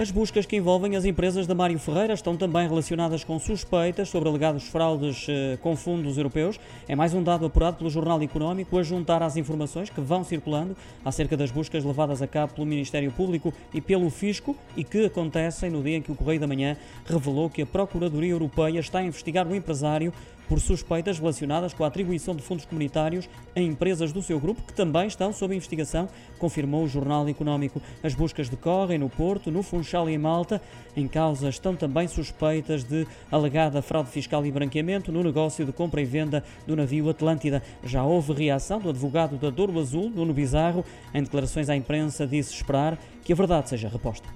As buscas que envolvem as empresas da Mário Ferreira estão também relacionadas com suspeitas sobre alegados fraudes eh, com fundos europeus. É mais um dado apurado pelo Jornal Económico a juntar às informações que vão circulando acerca das buscas levadas a cabo pelo Ministério Público e pelo Fisco e que acontecem no dia em que o Correio da Manhã revelou que a Procuradoria Europeia está a investigar o empresário por suspeitas relacionadas com a atribuição de fundos comunitários a empresas do seu grupo que também estão sob investigação, confirmou o Jornal Económico. As buscas decorrem no Porto, no Funchal e em Malta. Em causa estão também suspeitas de alegada fraude fiscal e branqueamento no negócio de compra e venda do navio Atlântida. Já houve reação do advogado da Douro Azul, Nuno Bizarro, em declarações à imprensa disse esperar que a verdade seja reposta.